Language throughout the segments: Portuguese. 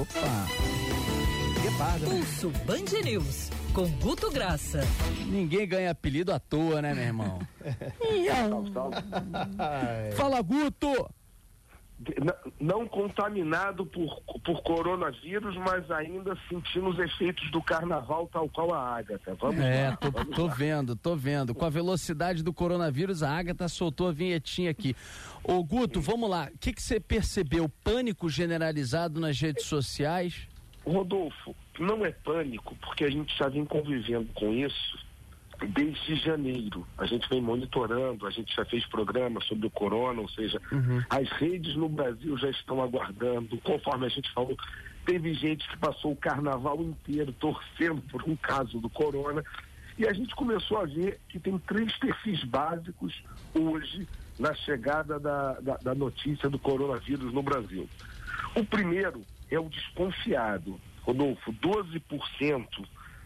Opa! Guepardo, né? Pulso Band News, com Guto Graça. Ninguém ganha apelido à toa, né, meu irmão? Fala, Guto! Não contaminado por, por coronavírus, mas ainda sentindo os efeitos do carnaval, tal qual a Ágata. Vamos é, lá. tô, vamos tô lá. vendo, tô vendo. Com a velocidade do coronavírus, a Agatha soltou a vinhetinha aqui. Ô, Guto, vamos lá. O que que você percebeu? Pânico generalizado nas redes sociais? Rodolfo, não é pânico, porque a gente já vem convivendo com isso desde janeiro. A gente vem monitorando, a gente já fez programa sobre o corona, ou seja, as redes no Brasil já estão aguardando, conforme a gente falou. Teve gente que passou o carnaval inteiro torcendo por um caso do corona. E a gente começou a ver que tem três perfis básicos hoje na chegada da, da, da notícia do coronavírus no Brasil. O primeiro é o desconfiado. Rodolfo, 12%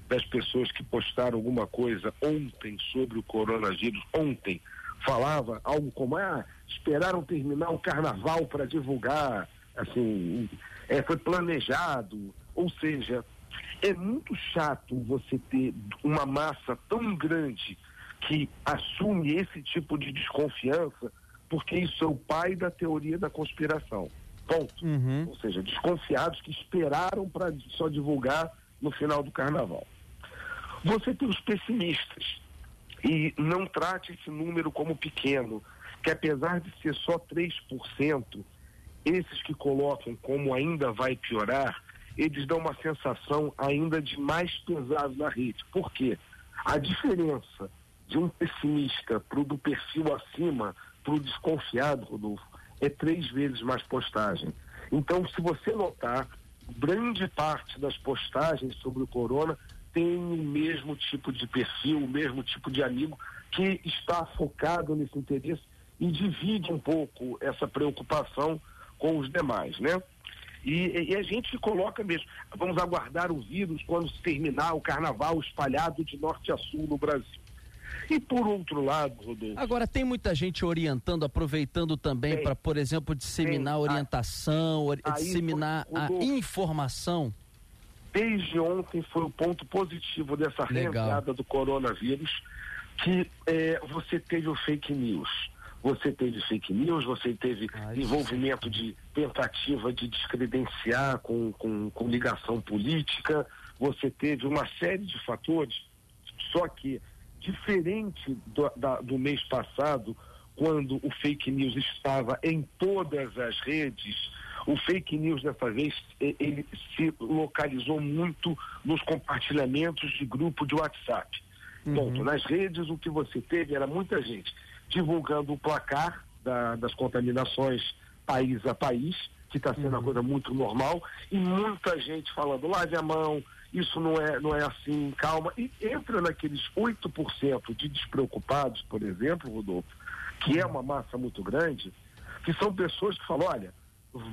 das pessoas que postaram alguma coisa ontem sobre o coronavírus, ontem, falava algo como, ah, esperaram terminar o carnaval para divulgar, assim, é, foi planejado, ou seja, é muito chato você ter uma massa tão grande que assume esse tipo de desconfiança, porque isso é o pai da teoria da conspiração. Ponto. Ou seja, desconfiados que esperaram para só divulgar no final do carnaval. Você tem os pessimistas. E não trate esse número como pequeno, que apesar de ser só 3%, esses que colocam como ainda vai piorar, eles dão uma sensação ainda de mais pesado na rede. Por quê? A diferença de um pessimista para o do perfil acima, para o desconfiado, Rodolfo, é três vezes mais postagem. Então, se você notar, grande parte das postagens sobre o corona tem o mesmo tipo de perfil, o mesmo tipo de amigo que está focado nesse interesse e divide um pouco essa preocupação com os demais, né? E, e a gente coloca mesmo, vamos aguardar o vírus quando se terminar o carnaval espalhado de norte a sul no Brasil. E por outro lado, Rodolfo, Agora, tem muita gente orientando, aproveitando também para, por exemplo, disseminar Tem. orientação, ori- Aí, disseminar a Rodolfo. informação. Desde ontem foi o ponto positivo dessa reentrada do coronavírus, que eh, você teve o fake news. Você teve fake news, você teve Ah, envolvimento de tentativa de descredenciar com, com, com ligação política, você teve uma série de fatores, só que diferente do, da- do mês passado, quando o fake news estava em todas as redes, o fake news dessa vez ele se localizou muito nos compartilhamentos de grupo de WhatsApp. Ponto. Nas redes o que você teve era muita gente divulgando o placar da- das contaminações país a país, que está sendo uma coisa muito normal, e muita gente falando, lave a mão, isso não é, não é assim, calma. E entra naqueles 8% de despreocupados, por exemplo, Rodolfo, que é uma massa muito grande, que são pessoas que falam, olha,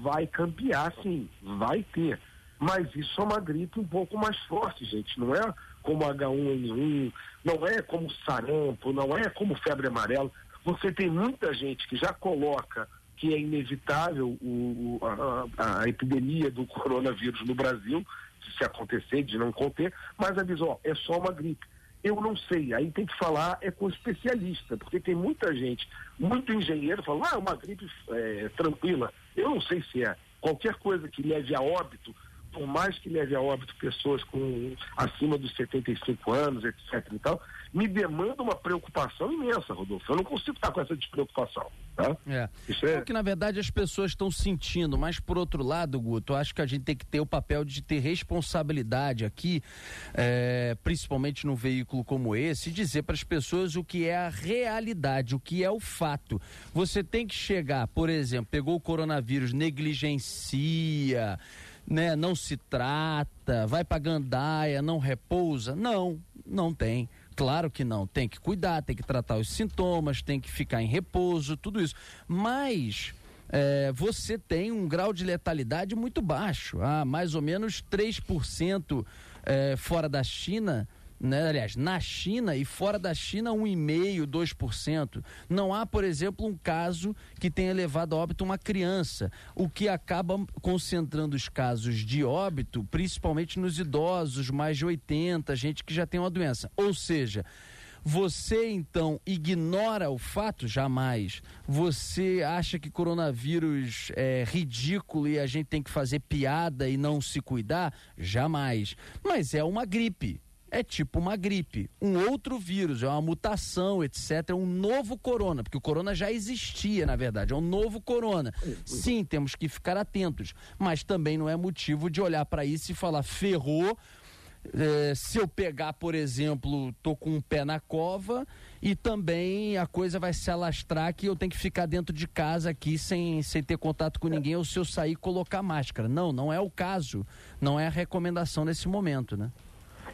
vai campear sim, vai ter. Mas isso é uma gripe um pouco mais forte, gente. Não é como H1N1, não é como sarampo, não é como febre amarela. Você tem muita gente que já coloca que é inevitável o, a, a epidemia do coronavírus no Brasil, se acontecer, de não conter, mas avisa, ó, é só uma gripe. Eu não sei, aí tem que falar é com especialista, porque tem muita gente, muito engenheiro falando, ah, é uma gripe é, tranquila. Eu não sei se é. Qualquer coisa que leve a óbito, por mais que leve a óbito pessoas com acima dos 75 anos, etc e tal, me demanda uma preocupação imensa, Rodolfo. Eu não consigo estar com essa despreocupação, tá? É. Isso É é... o que na verdade as pessoas estão sentindo, mas por outro lado, Guto, acho que a gente tem que ter o papel de ter responsabilidade aqui, é, principalmente num veículo como esse, e dizer para as pessoas o que é a realidade, o que é o fato. Você tem que chegar, por exemplo, pegou o coronavírus, negligencia, né, não se trata, vai para gandaia, não repousa. Não, não tem. Claro que não, tem que cuidar, tem que tratar os sintomas, tem que ficar em repouso, tudo isso. Mas é, você tem um grau de letalidade muito baixo, ah, mais ou menos 3% é, fora da China né? aliás, na China e fora da China, 1,5%, 2%. Não há, por exemplo, um caso que tenha levado a óbito uma criança, o que acaba concentrando os casos de óbito, principalmente nos idosos, mais de 80, gente que já tem uma doença. Ou seja, você então ignora o fato? Jamais. Você acha que coronavírus é ridículo e a gente tem que fazer piada e não se cuidar? Jamais. Mas é uma gripe. É tipo uma gripe, um outro vírus, é uma mutação, etc. É um novo corona, porque o corona já existia, na verdade, é um novo corona. Sim, temos que ficar atentos, mas também não é motivo de olhar para isso e falar ferrou, é, se eu pegar, por exemplo, tô com um pé na cova e também a coisa vai se alastrar que eu tenho que ficar dentro de casa aqui sem, sem ter contato com ninguém ou se eu sair colocar máscara. Não, não é o caso. Não é a recomendação nesse momento, né?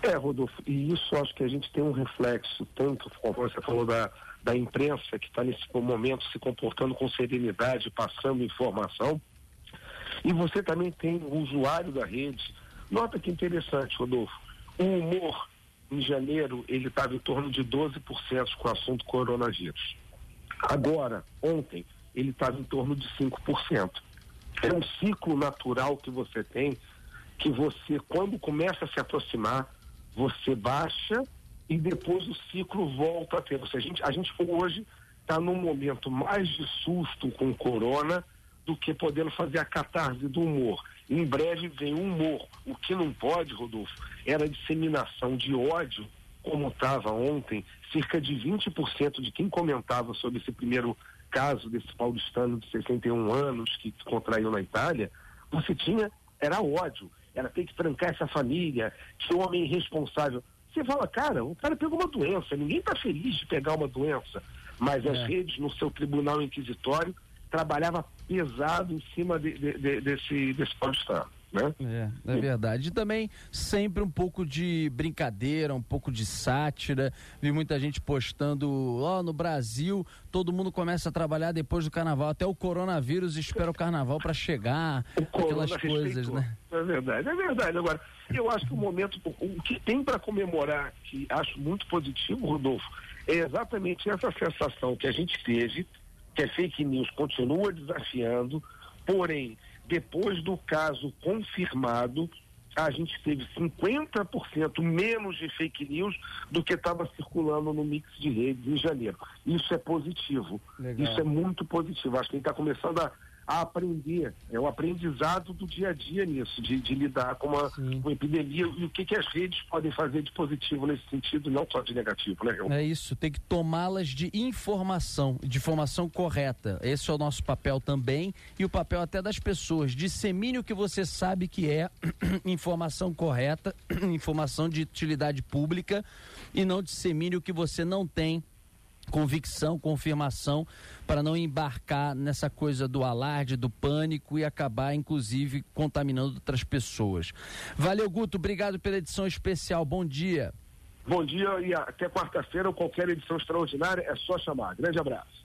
É, Rodolfo, e isso acho que a gente tem um reflexo, tanto como você falou da, da imprensa que está nesse momento se comportando com serenidade, passando informação, e você também tem o usuário da rede Nota que interessante, Rodolfo. O humor, em janeiro, ele estava em torno de 12% com o assunto coronavírus. Agora, ontem, ele estava em torno de 5%. É um ciclo natural que você tem, que você, quando começa a se aproximar, você baixa e depois o ciclo volta a ter. Ou seja, a gente, a gente hoje está num momento mais de susto com corona do que podendo fazer a catarse do humor. Em breve vem o humor. O que não pode, Rodolfo, era a disseminação de ódio, como estava ontem, cerca de 20% de quem comentava sobre esse primeiro caso desse paulistano de 61 anos que contraiu na Itália, você tinha, era ódio, era ter que trancar essa família, que homem irresponsável. Você fala, cara, o cara pegou uma doença, ninguém está feliz de pegar uma doença, mas é. as redes no seu tribunal inquisitório trabalhava pesado em cima de, de, de, desse, desse paulistano. Né? É, é verdade. E também sempre um pouco de brincadeira, um pouco de sátira. Vi muita gente postando, ó, oh, no Brasil todo mundo começa a trabalhar depois do carnaval. Até o coronavírus espera o carnaval para chegar. O aquelas coisas, né? É verdade, é verdade. Agora, eu acho que o momento, o que tem para comemorar, que acho muito positivo, Rodolfo, é exatamente essa sensação que a gente teve que a fake news continua desafiando, porém, depois do caso confirmado, a gente teve 50% menos de fake news do que estava circulando no mix de redes em janeiro. Isso é positivo. Legal. Isso é muito positivo. Acho que a gente está começando a a aprender, é o aprendizado do dia a dia nisso, de, de lidar com uma, uma, epidemia e o que, que as redes podem fazer de positivo nesse sentido, não só de negativo, né? É isso, tem que tomá-las de informação, de informação correta. Esse é o nosso papel também e o papel até das pessoas. Dissemine o que você sabe que é informação correta, informação de utilidade pública e não dissemine o que você não tem convicção, confirmação, para não embarcar nessa coisa do alarde, do pânico e acabar, inclusive, contaminando outras pessoas. Valeu, Guto, obrigado pela edição especial. Bom dia. Bom dia e até quarta-feira ou qualquer edição extraordinária é só chamar. Grande abraço.